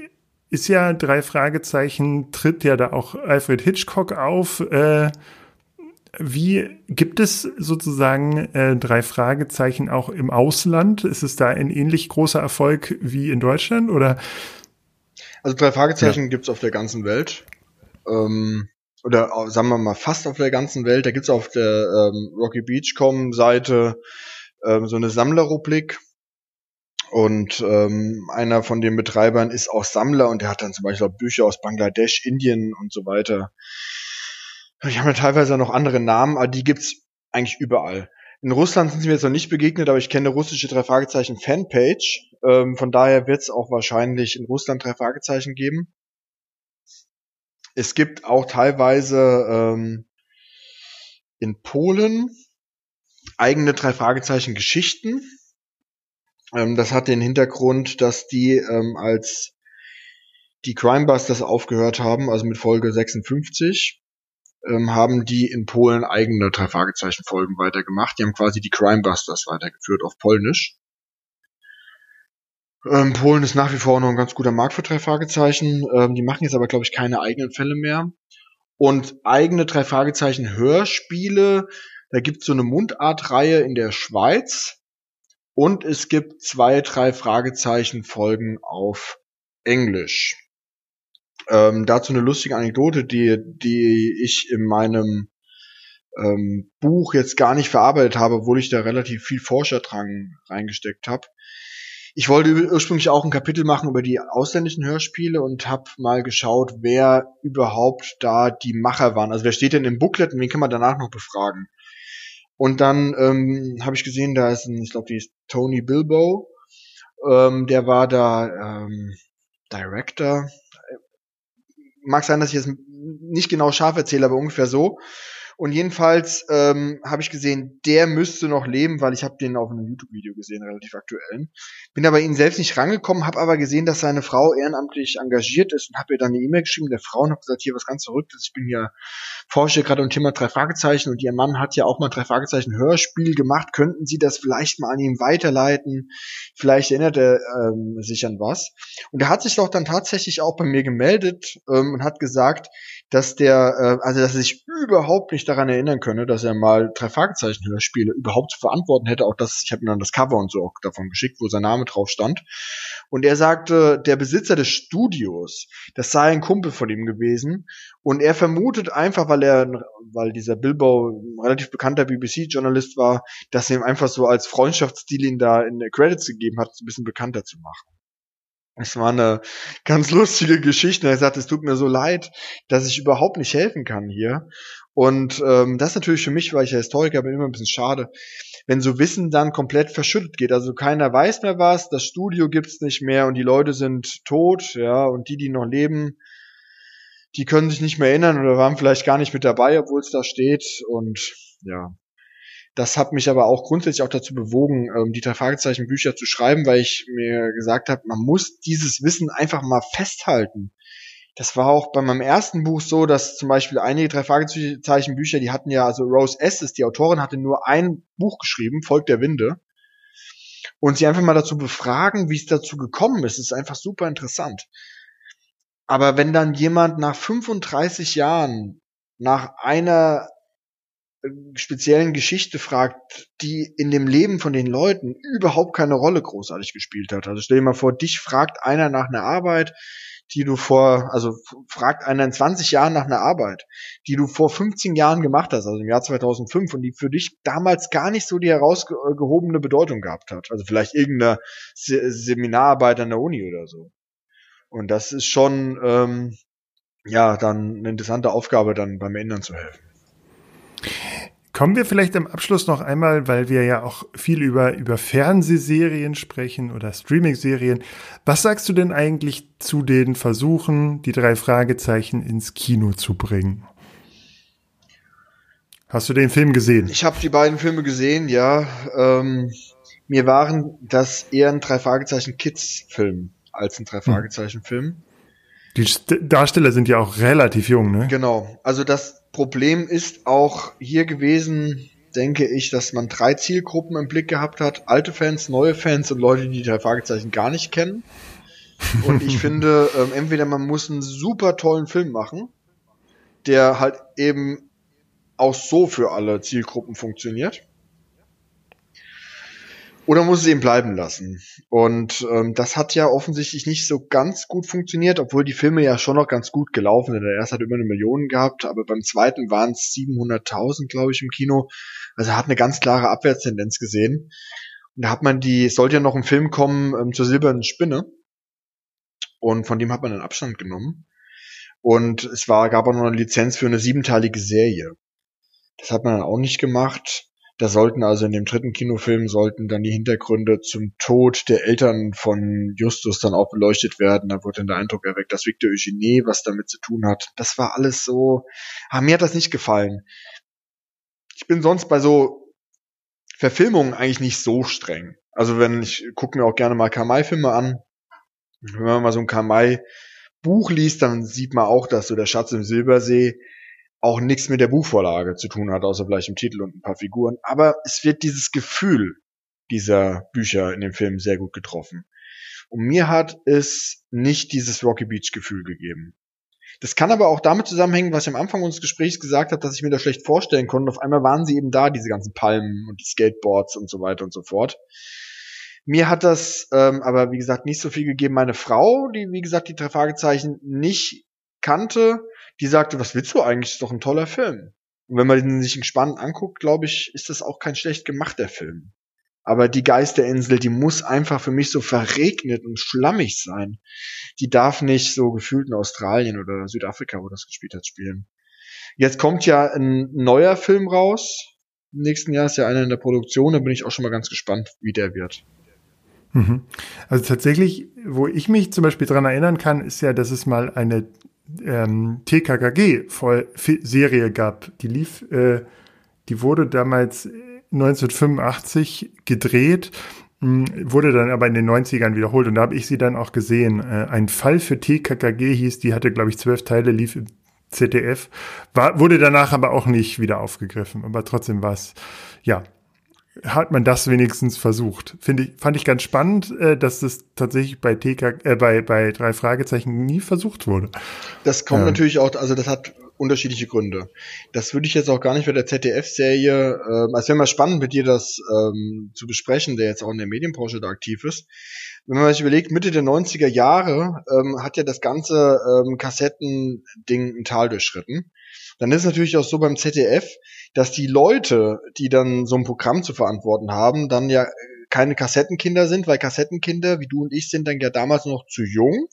ist ja drei Fragezeichen, tritt ja da auch Alfred Hitchcock auf. Äh, wie gibt es sozusagen äh, drei Fragezeichen auch im Ausland? Ist es da ein ähnlich großer Erfolg wie in Deutschland oder? Also drei Fragezeichen ja. gibt's auf der ganzen Welt. Ähm, oder sagen wir mal fast auf der ganzen Welt. Da gibt's auf der ähm, Rocky Beachcom Seite ähm, so eine Sammlerrubrik. Und ähm, einer von den Betreibern ist auch Sammler und der hat dann zum Beispiel auch Bücher aus Bangladesch, Indien und so weiter die haben ja teilweise noch andere Namen, aber die gibt's eigentlich überall. In Russland sind sie mir jetzt noch nicht begegnet, aber ich kenne russische drei Fragezeichen Fanpage. Ähm, von daher wird es auch wahrscheinlich in Russland drei Fragezeichen geben. Es gibt auch teilweise ähm, in Polen eigene drei Fragezeichen Geschichten. Ähm, das hat den Hintergrund, dass die ähm, als die Crimebusters aufgehört haben, also mit Folge 56, ähm, haben die in Polen eigene drei Fragezeichen Folgen weitergemacht. Die haben quasi die Crimebusters weitergeführt auf Polnisch. Ähm, Polen ist nach wie vor noch ein ganz guter Markt für drei Fragezeichen. Ähm, die machen jetzt aber, glaube ich, keine eigenen Fälle mehr. Und eigene drei Fragezeichen Hörspiele, da gibt es so eine Mundartreihe in der Schweiz. Und es gibt zwei, drei Fragezeichen Folgen auf Englisch. Ähm, dazu eine lustige Anekdote, die, die ich in meinem ähm, Buch jetzt gar nicht verarbeitet habe, obwohl ich da relativ viel Forscherdrang reingesteckt habe. Ich wollte ursprünglich auch ein Kapitel machen über die ausländischen Hörspiele und habe mal geschaut, wer überhaupt da die Macher waren. Also wer steht denn im Booklet und wen kann man danach noch befragen? Und dann ähm, habe ich gesehen, da ist ein, ich glaube, die ist Tony Bilbo. Ähm, der war da ähm, Director mag sein, dass ich jetzt nicht genau scharf erzähle, aber ungefähr so. Und jedenfalls ähm, habe ich gesehen, der müsste noch leben, weil ich habe den auf einem YouTube-Video gesehen, relativ aktuellen. Bin aber ihn selbst nicht rangekommen, habe aber gesehen, dass seine Frau ehrenamtlich engagiert ist und habe ihr dann eine E-Mail geschrieben der Frau und habe gesagt, hier was ganz Verrücktes, ich bin hier forsche gerade um Thema drei Fragezeichen und ihr Mann hat ja auch mal drei Fragezeichen Hörspiel gemacht. Könnten Sie das vielleicht mal an ihm weiterleiten? Vielleicht erinnert er ähm, sich an was. Und er hat sich doch dann tatsächlich auch bei mir gemeldet ähm, und hat gesagt, dass der, äh, also dass er sich überhaupt nicht daran erinnern könne, dass er mal drei Fragezeichen Hörspiele überhaupt zu verantworten hätte. Auch das, ich habe ihm dann das Cover und so auch davon geschickt, wo sein Name drauf stand. Und er sagte, der Besitzer des Studios, das sei ein Kumpel von ihm gewesen. Und er vermutet einfach, weil er, weil dieser Bilbo relativ bekannter BBC-Journalist war, dass er ihm einfach so als Freundschaftsstil ihn da in Credits gegeben hat, ein bisschen bekannter zu machen. Es war eine ganz lustige Geschichte. Er sagt, es tut mir so leid, dass ich überhaupt nicht helfen kann hier. Und ähm, das ist natürlich für mich, weil ich ja Historiker bin, immer ein bisschen schade, wenn so Wissen dann komplett verschüttet geht. Also keiner weiß mehr was, das Studio gibt's nicht mehr und die Leute sind tot, ja, und die, die noch leben, die können sich nicht mehr erinnern oder waren vielleicht gar nicht mit dabei, obwohl es da steht. Und ja, das hat mich aber auch grundsätzlich auch dazu bewogen, ähm, die drei Fragezeichen Bücher zu schreiben, weil ich mir gesagt habe, man muss dieses Wissen einfach mal festhalten. Das war auch bei meinem ersten Buch so, dass zum Beispiel einige drei Fragezeichen Bücher, die hatten ja, also Rose Estes, die Autorin, hatte nur ein Buch geschrieben, Volk der Winde. Und sie einfach mal dazu befragen, wie es dazu gekommen ist, ist einfach super interessant. Aber wenn dann jemand nach 35 Jahren nach einer speziellen Geschichte fragt, die in dem Leben von den Leuten überhaupt keine Rolle großartig gespielt hat. Also stell dir mal vor, dich fragt einer nach einer Arbeit, die du vor, also fragt einer in 20 Jahren nach einer Arbeit, die du vor 15 Jahren gemacht hast, also im Jahr 2005 und die für dich damals gar nicht so die herausgehobene Bedeutung gehabt hat. Also vielleicht irgendeine Se Seminararbeit an der Uni oder so. Und das ist schon, ähm, ja, dann eine interessante Aufgabe, dann beim Ändern zu helfen. Kommen wir vielleicht am Abschluss noch einmal, weil wir ja auch viel über, über Fernsehserien sprechen oder Streaming-Serien. Was sagst du denn eigentlich zu den Versuchen, die drei Fragezeichen ins Kino zu bringen? Hast du den Film gesehen? Ich habe die beiden Filme gesehen, ja. Ähm, mir waren das eher ein drei Fragezeichen Kids-Film als ein drei. Fragezeichen Film. Die Darsteller sind ja auch relativ jung, ne? Genau. Also das Problem ist auch hier gewesen, denke ich, dass man drei Zielgruppen im Blick gehabt hat. Alte Fans, neue Fans und Leute, die die drei Fragezeichen gar nicht kennen. Und ich finde, ähm, entweder man muss einen super tollen Film machen, der halt eben auch so für alle Zielgruppen funktioniert. Oder muss es eben bleiben lassen. Und ähm, das hat ja offensichtlich nicht so ganz gut funktioniert, obwohl die Filme ja schon noch ganz gut gelaufen sind. Der erste hat immer eine Million gehabt, aber beim zweiten waren es 700.000, glaube ich, im Kino. Also hat eine ganz klare Abwärtstendenz gesehen. Und da hat man die, es sollte ja noch ein Film kommen ähm, zur silbernen Spinne. Und von dem hat man dann Abstand genommen. Und es war, gab auch noch eine Lizenz für eine siebenteilige Serie. Das hat man dann auch nicht gemacht. Da sollten also in dem dritten Kinofilm sollten dann die Hintergründe zum Tod der Eltern von Justus dann auch beleuchtet werden. Da wurde dann der Eindruck erweckt, dass Victor Eugenie was damit zu tun hat. Das war alles so, ah, mir hat das nicht gefallen. Ich bin sonst bei so Verfilmungen eigentlich nicht so streng. Also wenn ich gucke mir auch gerne mal Kamai-Filme an. Wenn man mal so ein Kamai-Buch liest, dann sieht man auch, dass so der Schatz im Silbersee auch nichts mit der Buchvorlage zu tun hat, außer vielleicht im Titel und ein paar Figuren. Aber es wird dieses Gefühl dieser Bücher in dem Film sehr gut getroffen. Und mir hat es nicht dieses Rocky Beach Gefühl gegeben. Das kann aber auch damit zusammenhängen, was ich am Anfang unseres Gesprächs gesagt habe, dass ich mir das schlecht vorstellen konnte. Auf einmal waren sie eben da, diese ganzen Palmen und die Skateboards und so weiter und so fort. Mir hat das ähm, aber, wie gesagt, nicht so viel gegeben. Meine Frau, die, wie gesagt, die drei Fragezeichen nicht kannte, die sagte, was willst du eigentlich? Ist doch ein toller Film. Und wenn man den sich entspannt anguckt, glaube ich, ist das auch kein schlecht gemachter Film. Aber die Geisterinsel, die muss einfach für mich so verregnet und schlammig sein. Die darf nicht so gefühlt in Australien oder Südafrika, wo das gespielt hat, spielen. Jetzt kommt ja ein neuer Film raus. Im nächsten Jahr ist ja einer in der Produktion, da bin ich auch schon mal ganz gespannt, wie der wird. Mhm. Also tatsächlich, wo ich mich zum Beispiel dran erinnern kann, ist ja, dass es mal eine ähm, TKKG-Serie gab. Die lief, äh, die wurde damals 1985 gedreht, mh, wurde dann aber in den 90ern wiederholt und da habe ich sie dann auch gesehen. Äh, ein Fall für TKKG hieß, die hatte, glaube ich, zwölf Teile, lief im ZDF, war, wurde danach aber auch nicht wieder aufgegriffen, aber trotzdem war es, ja, hat man das wenigstens versucht. Finde ich, fand ich ganz spannend, äh, dass das tatsächlich bei TK, äh, bei, bei drei Fragezeichen nie versucht wurde. Das kommt ähm. natürlich auch, also das hat unterschiedliche Gründe. Das würde ich jetzt auch gar nicht bei der ZDF-Serie, äh, also wäre mal spannend mit dir das ähm, zu besprechen, der jetzt auch in der Medienbranche da aktiv ist. Wenn man sich überlegt, Mitte der 90er Jahre ähm, hat ja das ganze ähm, Kassettending ein Tal durchschritten dann ist es natürlich auch so beim ZDF, dass die Leute, die dann so ein Programm zu verantworten haben, dann ja keine Kassettenkinder sind, weil Kassettenkinder, wie du und ich, sind dann ja damals noch zu jung.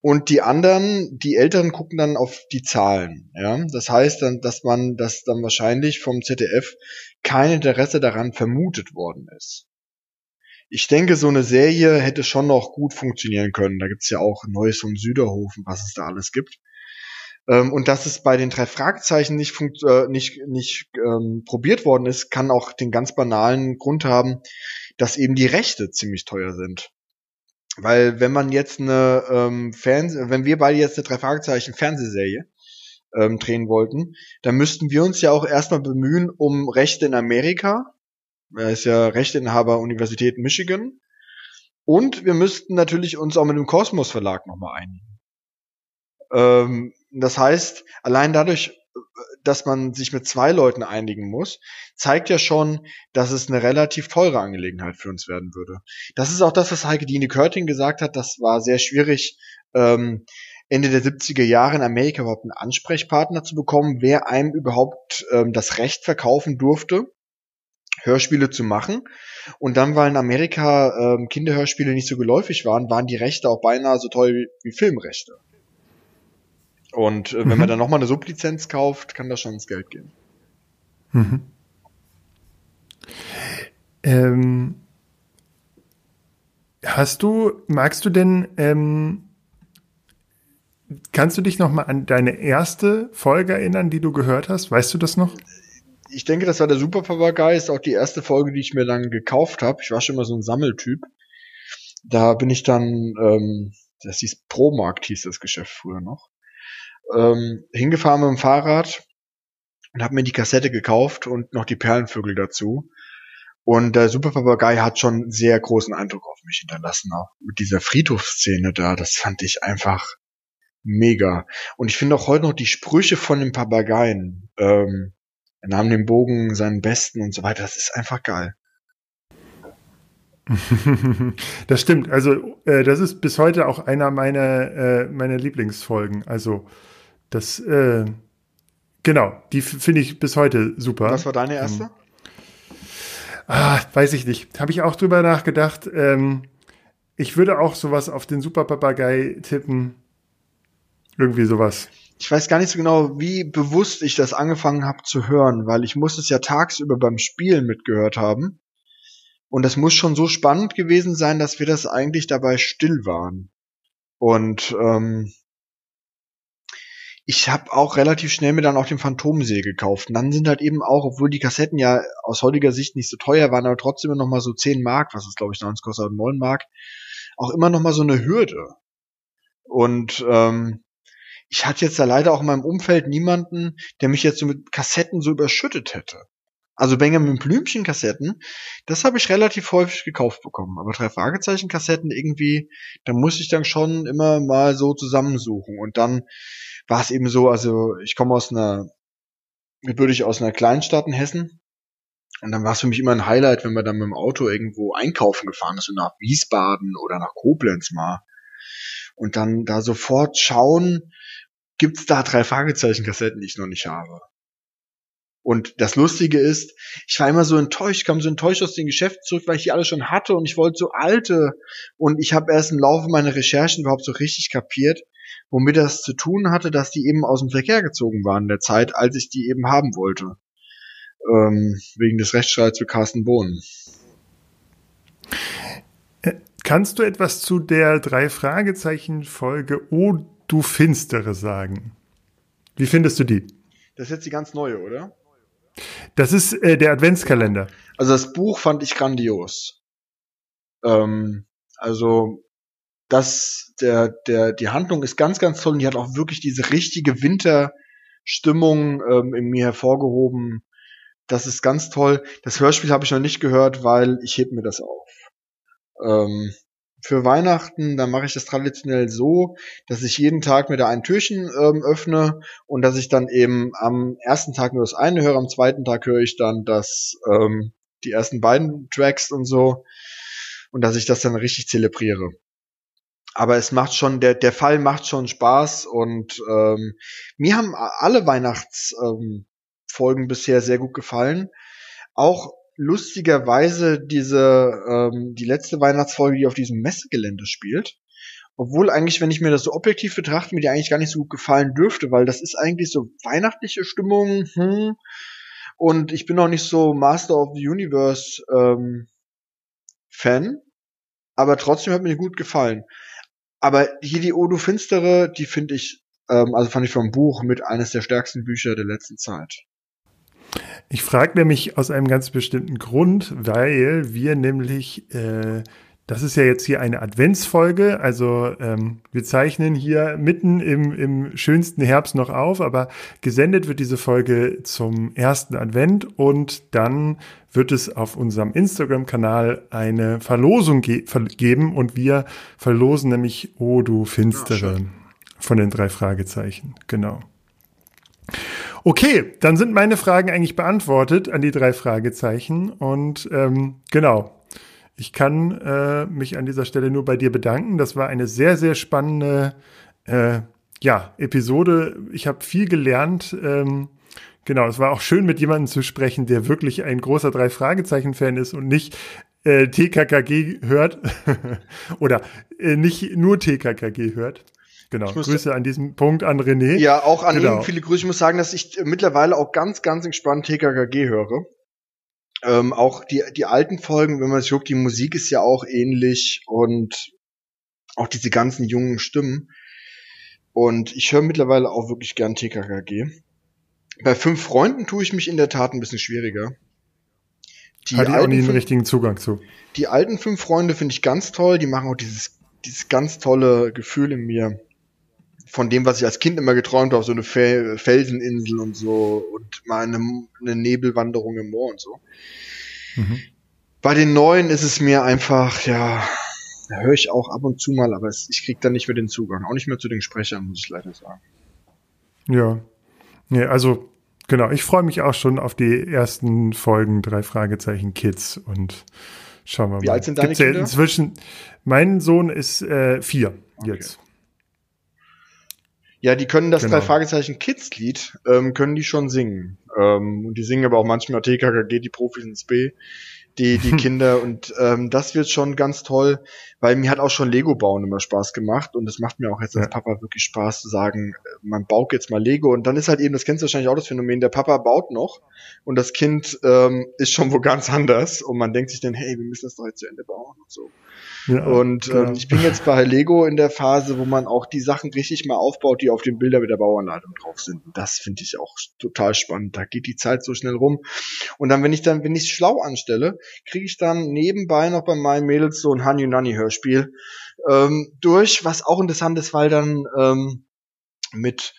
Und die anderen, die Älteren gucken dann auf die Zahlen. Ja, das heißt dann, dass man, dass dann wahrscheinlich vom ZDF kein Interesse daran vermutet worden ist. Ich denke, so eine Serie hätte schon noch gut funktionieren können. Da gibt's ja auch Neues vom Süderhofen, was es da alles gibt. Ähm, und dass es bei den drei Fragezeichen nicht, funkt, äh, nicht, nicht ähm, probiert worden ist, kann auch den ganz banalen Grund haben, dass eben die Rechte ziemlich teuer sind. Weil wenn man jetzt eine ähm, Fernseh wenn wir beide jetzt eine drei Fragezeichen Fernsehserie ähm, drehen wollten, dann müssten wir uns ja auch erstmal bemühen um Rechte in Amerika. Er ist ja Rechteinhaber Universität Michigan. Und wir müssten natürlich uns auch mit dem Kosmos Verlag nochmal einigen. Ähm, das heißt, allein dadurch, dass man sich mit zwei Leuten einigen muss, zeigt ja schon, dass es eine relativ teure Angelegenheit für uns werden würde. Das ist auch das, was Heike Dine Körting gesagt hat. Das war sehr schwierig, ähm, Ende der 70er Jahre in Amerika überhaupt einen Ansprechpartner zu bekommen, wer einem überhaupt ähm, das Recht verkaufen durfte, Hörspiele zu machen. Und dann, weil in Amerika ähm, Kinderhörspiele nicht so geläufig waren, waren die Rechte auch beinahe so toll wie, wie Filmrechte. Und äh, wenn mhm. man dann nochmal eine Sublizenz kauft, kann das schon ins Geld gehen. Mhm. Ähm, hast du, magst du denn, ähm, kannst du dich noch mal an deine erste Folge erinnern, die du gehört hast? Weißt du das noch? Ich denke, das war der Super Papagei, ist auch die erste Folge, die ich mir dann gekauft habe. Ich war schon immer so ein Sammeltyp. Da bin ich dann, ähm, das hieß Promarkt, hieß das Geschäft früher noch ähm, hingefahren mit dem Fahrrad und habe mir die Kassette gekauft und noch die Perlenvögel dazu. Und der Super Papagei hat schon sehr großen Eindruck auf mich hinterlassen, auch mit dieser Friedhofsszene da. Das fand ich einfach mega. Und ich finde auch heute noch die Sprüche von den Papageien. Ähm, er nahm den Bogen seinen Besten und so weiter. Das ist einfach geil. das stimmt. Also äh, das ist bis heute auch einer meiner äh, meiner Lieblingsfolgen. Also das, äh, genau, die finde ich bis heute super. Was war deine ähm, erste? Ähm, ah, weiß ich nicht. Habe ich auch drüber nachgedacht. Ähm, ich würde auch sowas auf den Super Papagei tippen. Irgendwie sowas. Ich weiß gar nicht so genau, wie bewusst ich das angefangen habe zu hören, weil ich muss es ja tagsüber beim Spielen mitgehört haben. Und das muss schon so spannend gewesen sein, dass wir das eigentlich dabei still waren. Und ähm, ich habe auch relativ schnell mir dann auch den Phantomsee gekauft. Und dann sind halt eben auch, obwohl die Kassetten ja aus heutiger Sicht nicht so teuer waren, aber trotzdem noch mal so 10 Mark, was es glaube ich damals kostet, 9 Mark, auch immer noch mal so eine Hürde. Und ähm, ich hatte jetzt da leider auch in meinem Umfeld niemanden, der mich jetzt so mit Kassetten so überschüttet hätte. Also Benjamin Blümchen Kassetten, das habe ich relativ häufig gekauft bekommen. Aber drei Fragezeichen Kassetten irgendwie, da muss ich dann schon immer mal so zusammensuchen. Und dann war es eben so, also ich komme aus einer, gebürtig aus einer Kleinstadt in Hessen. Und dann war es für mich immer ein Highlight, wenn man dann mit dem Auto irgendwo einkaufen gefahren ist, so nach Wiesbaden oder nach Koblenz mal. Und dann da sofort schauen, gibt's da drei Fragezeichen-Kassetten, die ich noch nicht habe. Und das Lustige ist, ich war immer so enttäuscht, kam so enttäuscht aus den Geschäften zurück, weil ich die alle schon hatte und ich wollte so alte. Und ich habe erst im Laufe meiner Recherchen überhaupt so richtig kapiert, womit das zu tun hatte, dass die eben aus dem Verkehr gezogen waren in der Zeit, als ich die eben haben wollte. Ähm, wegen des Rechtsstreits für Carsten Bohnen. Äh, kannst du etwas zu der drei Fragezeichen Folge O du Finstere sagen. Wie findest du die? Das ist jetzt die ganz neue, oder? Das ist äh, der Adventskalender. Also das Buch fand ich grandios. Ähm, also das, der, der, die Handlung ist ganz, ganz toll und die hat auch wirklich diese richtige Winterstimmung ähm, in mir hervorgehoben. Das ist ganz toll. Das Hörspiel habe ich noch nicht gehört, weil ich heb mir das auf. Ähm, für Weihnachten, da mache ich das traditionell so, dass ich jeden Tag mir da ein Türchen ähm, öffne und dass ich dann eben am ersten Tag nur das eine höre, am zweiten Tag höre ich dann das, ähm, die ersten beiden Tracks und so und dass ich das dann richtig zelebriere. Aber es macht schon, der, der Fall macht schon Spaß und ähm, mir haben alle Weihnachtsfolgen ähm, bisher sehr gut gefallen. Auch lustigerweise diese ähm, die letzte Weihnachtsfolge, die auf diesem Messegelände spielt. Obwohl eigentlich, wenn ich mir das so objektiv betrachte, mir die eigentlich gar nicht so gut gefallen dürfte, weil das ist eigentlich so weihnachtliche Stimmung. Hm. Und ich bin auch nicht so Master of the Universe ähm, Fan, aber trotzdem hat mir die gut gefallen. Aber hier die Odo Finstere, die finde ich, ähm, also fand ich vom Buch mit eines der stärksten Bücher der letzten Zeit. Ich frage nämlich aus einem ganz bestimmten Grund, weil wir nämlich, äh, das ist ja jetzt hier eine Adventsfolge, also ähm, wir zeichnen hier mitten im, im schönsten Herbst noch auf, aber gesendet wird diese Folge zum ersten Advent und dann wird es auf unserem Instagram-Kanal eine Verlosung ge geben und wir verlosen nämlich Oh du Finstere ja, von den drei Fragezeichen, genau. Okay, dann sind meine Fragen eigentlich beantwortet an die drei Fragezeichen. Und ähm, genau, ich kann äh, mich an dieser Stelle nur bei dir bedanken. Das war eine sehr, sehr spannende äh, ja, Episode. Ich habe viel gelernt. Ähm, genau, es war auch schön, mit jemandem zu sprechen, der wirklich ein großer drei Fragezeichen-Fan ist und nicht äh, TKKG hört oder äh, nicht nur TKKG hört. Genau. Grüße an diesem Punkt an René. Ja, auch an genau. ihn viele Grüße. Ich muss sagen, dass ich mittlerweile auch ganz, ganz entspannt TKKG höre. Ähm, auch die, die alten Folgen, wenn man sich guckt, die Musik ist ja auch ähnlich und auch diese ganzen jungen Stimmen. Und ich höre mittlerweile auch wirklich gern TKKG. Bei fünf Freunden tue ich mich in der Tat ein bisschen schwieriger. Die ich auch nie den richtigen Zugang zu. Die alten fünf Freunde finde ich ganz toll. Die machen auch dieses, dieses ganz tolle Gefühl in mir von dem, was ich als Kind immer geträumt habe, so eine Felseninsel und so und mal eine, eine Nebelwanderung im Moor und so. Mhm. Bei den neuen ist es mir einfach, ja, da höre ich auch ab und zu mal, aber es, ich krieg da nicht mehr den Zugang. Auch nicht mehr zu den Sprechern, muss ich leider sagen. Ja. Nee, also, genau, ich freue mich auch schon auf die ersten Folgen drei Fragezeichen Kids und schauen wir mal. Wie alt sind deine Gibt's Kinder? Ja inzwischen, mein Sohn ist äh, vier okay. jetzt. Ja, die können das genau. drei Fragezeichen Kids Lied, ähm, können die schon singen. Ähm, und die singen aber auch manchmal TKKG, die Profis ins B, die, die Kinder. Und ähm, das wird schon ganz toll, weil mir hat auch schon Lego bauen immer Spaß gemacht. Und es macht mir auch jetzt als Papa wirklich Spaß zu sagen, man baut jetzt mal Lego. Und dann ist halt eben, das kennst du wahrscheinlich auch das Phänomen, der Papa baut noch und das Kind ähm, ist schon wo ganz anders. Und man denkt sich dann, hey, wir müssen das doch jetzt zu Ende bauen und so. Ja, und ähm, genau. ich bin jetzt bei Lego in der Phase, wo man auch die Sachen richtig mal aufbaut, die auf den Bildern mit der Bauanleitung drauf sind. Und das finde ich auch total spannend. Da geht die Zeit so schnell rum. Und dann, wenn ich dann, wenn ich es schlau anstelle, kriege ich dann nebenbei noch bei meinen Mädels so ein Honey Nanny Hörspiel ähm, durch, was auch interessant ist, weil dann ähm, mit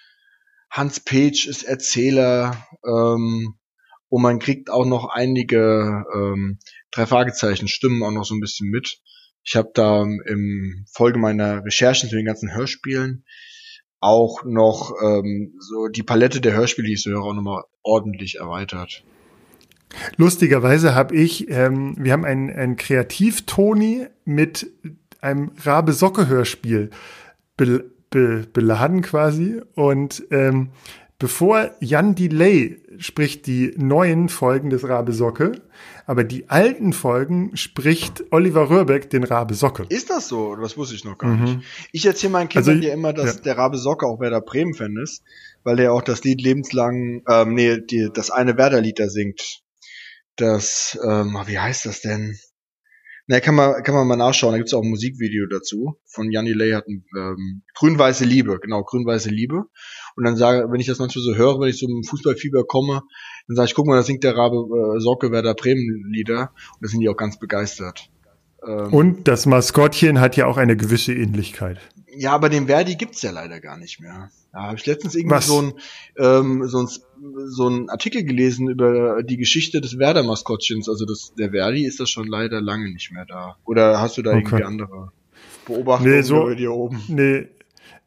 Hans Page ist Erzähler ähm, und man kriegt auch noch einige ähm, drei Fragezeichen Stimmen auch noch so ein bisschen mit. Ich habe da im Folge meiner Recherchen zu den ganzen Hörspielen auch noch ähm, so die Palette der Hörspiele, die ich so höre, auch nochmal ordentlich erweitert. Lustigerweise habe ich, ähm, wir haben ein, ein Kreativ-Toni mit einem Rabe-Socke-Hörspiel be, be, beladen quasi. Und ähm, bevor Jan Delay spricht die neuen Folgen des Rabe Socke, aber die alten Folgen spricht Oliver Röhrbeck den Rabe Socke. Ist das so? Das wusste ich noch gar mhm. nicht. Ich erzähle meinen Kindern also, ja immer, dass ja. der Rabe Socke auch Werder Bremen-Fan ist, weil er auch das Lied lebenslang, ähm, nee, die, das eine Werder-Lied da singt. Das, ähm, wie heißt das denn? Na, kann man, kann man mal nachschauen. Da gibt's auch ein Musikvideo dazu. Von Janni Lay ähm, Grün-Weiße Liebe, genau, Grün-Weiße Liebe. Und dann sage, wenn ich das manchmal so höre, wenn ich im Fußballfieber komme, dann sage ich, guck mal, da singt der Rabe äh, Socke Werder Bremen Lieder. Und da sind die auch ganz begeistert. Ähm, Und das Maskottchen hat ja auch eine gewisse Ähnlichkeit. Ja, aber den Verdi gibt's ja leider gar nicht mehr. Da habe ich letztens irgendwie Was? so ein, ähm, so, ein, so Artikel gelesen über die Geschichte des Werder-Maskottchens. Also das, der Verdi ist das schon leider lange nicht mehr da. Oder hast du da okay. irgendwie andere Beobachtungen nee, so, dir oben? Nee,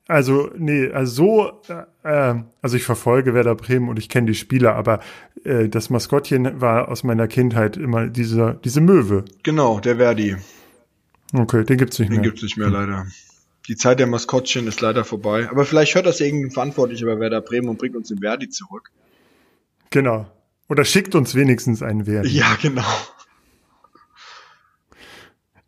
also, nee, also so, äh, also ich verfolge Werder Bremen und ich kenne die Spieler, aber äh, das Maskottchen war aus meiner Kindheit immer diese, diese Möwe. Genau, der Verdi. Okay, den gibt's nicht den mehr. Den gibt's nicht mehr, leider. Die Zeit der Maskottchen ist leider vorbei. Aber vielleicht hört das irgendein Verantwortlicher bei Werder Bremen und bringt uns den Verdi zurück. Genau. Oder schickt uns wenigstens einen Verdi. Ja, genau.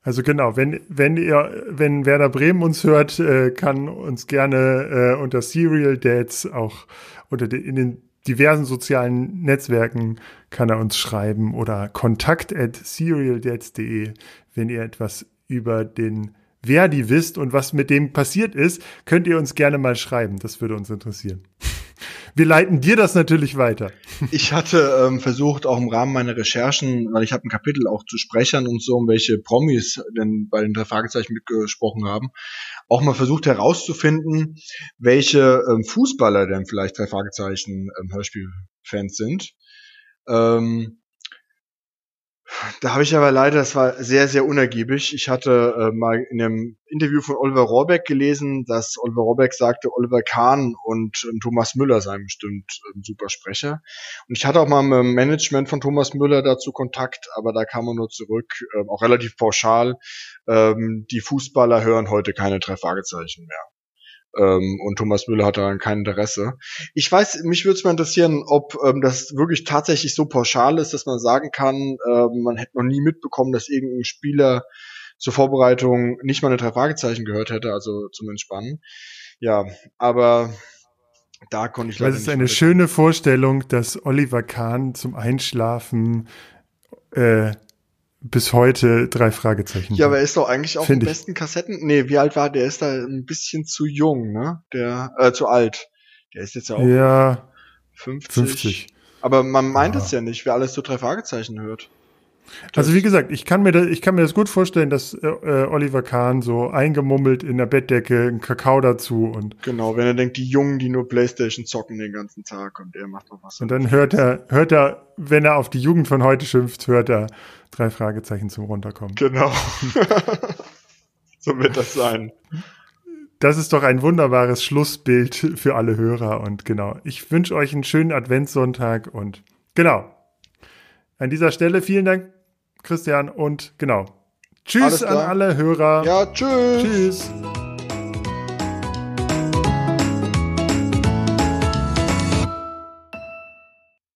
Also genau, wenn, wenn ihr, wenn Werder Bremen uns hört, äh, kann uns gerne äh, unter Serial Dads auch unter den, in den diversen sozialen Netzwerken kann er uns schreiben oder kontakt at serialdads.de, wenn ihr etwas über den Verdi wisst und was mit dem passiert ist, könnt ihr uns gerne mal schreiben. Das würde uns interessieren. Wir leiten dir das natürlich weiter. Ich hatte ähm, versucht, auch im Rahmen meiner Recherchen, weil ich habe ein Kapitel auch zu Sprechern und so, um welche Promis denn bei den drei Fragezeichen mitgesprochen haben, auch mal versucht herauszufinden, welche ähm, Fußballer denn vielleicht drei Fragezeichen ähm, Hörspielfans sind. Ähm, da habe ich aber leider, das war sehr, sehr unergiebig. Ich hatte äh, mal in einem Interview von Oliver Rohrbeck gelesen, dass Oliver Rohrbeck sagte, Oliver Kahn und äh, Thomas Müller seien bestimmt äh, super Sprecher. Und ich hatte auch mal mit dem Management von Thomas Müller dazu Kontakt, aber da kam er nur zurück, äh, auch relativ pauschal, ähm, die Fußballer hören heute keine drei Fragezeichen mehr. Ähm, und Thomas Müller hat daran kein Interesse. Ich weiß, mich würde es mal interessieren, ob ähm, das wirklich tatsächlich so pauschal ist, dass man sagen kann, ähm, man hätte noch nie mitbekommen, dass irgendein Spieler zur Vorbereitung nicht mal eine drei Fragezeichen gehört hätte, also zum Entspannen. Ja, aber da konnte ich leider Das ist eine schöne Vorstellung, dass Oliver Kahn zum Einschlafen äh, bis heute drei Fragezeichen. Ja, aber er ist doch eigentlich auch die besten Kassetten. Nee, wie alt war der? Ist da ein bisschen zu jung, ne? Der, äh, zu alt. Der ist jetzt ja auch ja, 50. 50. Aber man meint es ja. ja nicht, wer alles so drei Fragezeichen hört. Also wie gesagt, ich kann mir das, ich kann mir das gut vorstellen, dass äh, äh, Oliver Kahn so eingemummelt in der Bettdecke, ein Kakao dazu und genau, wenn er denkt, die Jungen, die nur Playstation zocken den ganzen Tag und er macht noch was. Und dann hört er, hört er, wenn er auf die Jugend von heute schimpft, hört er drei Fragezeichen zum runterkommen. Genau. so wird das sein. Das ist doch ein wunderbares Schlussbild für alle Hörer und genau. Ich wünsche euch einen schönen Adventssonntag und genau. An dieser Stelle vielen Dank Christian und genau. Tschüss an alle Hörer. Ja, tschüss. Tschüss.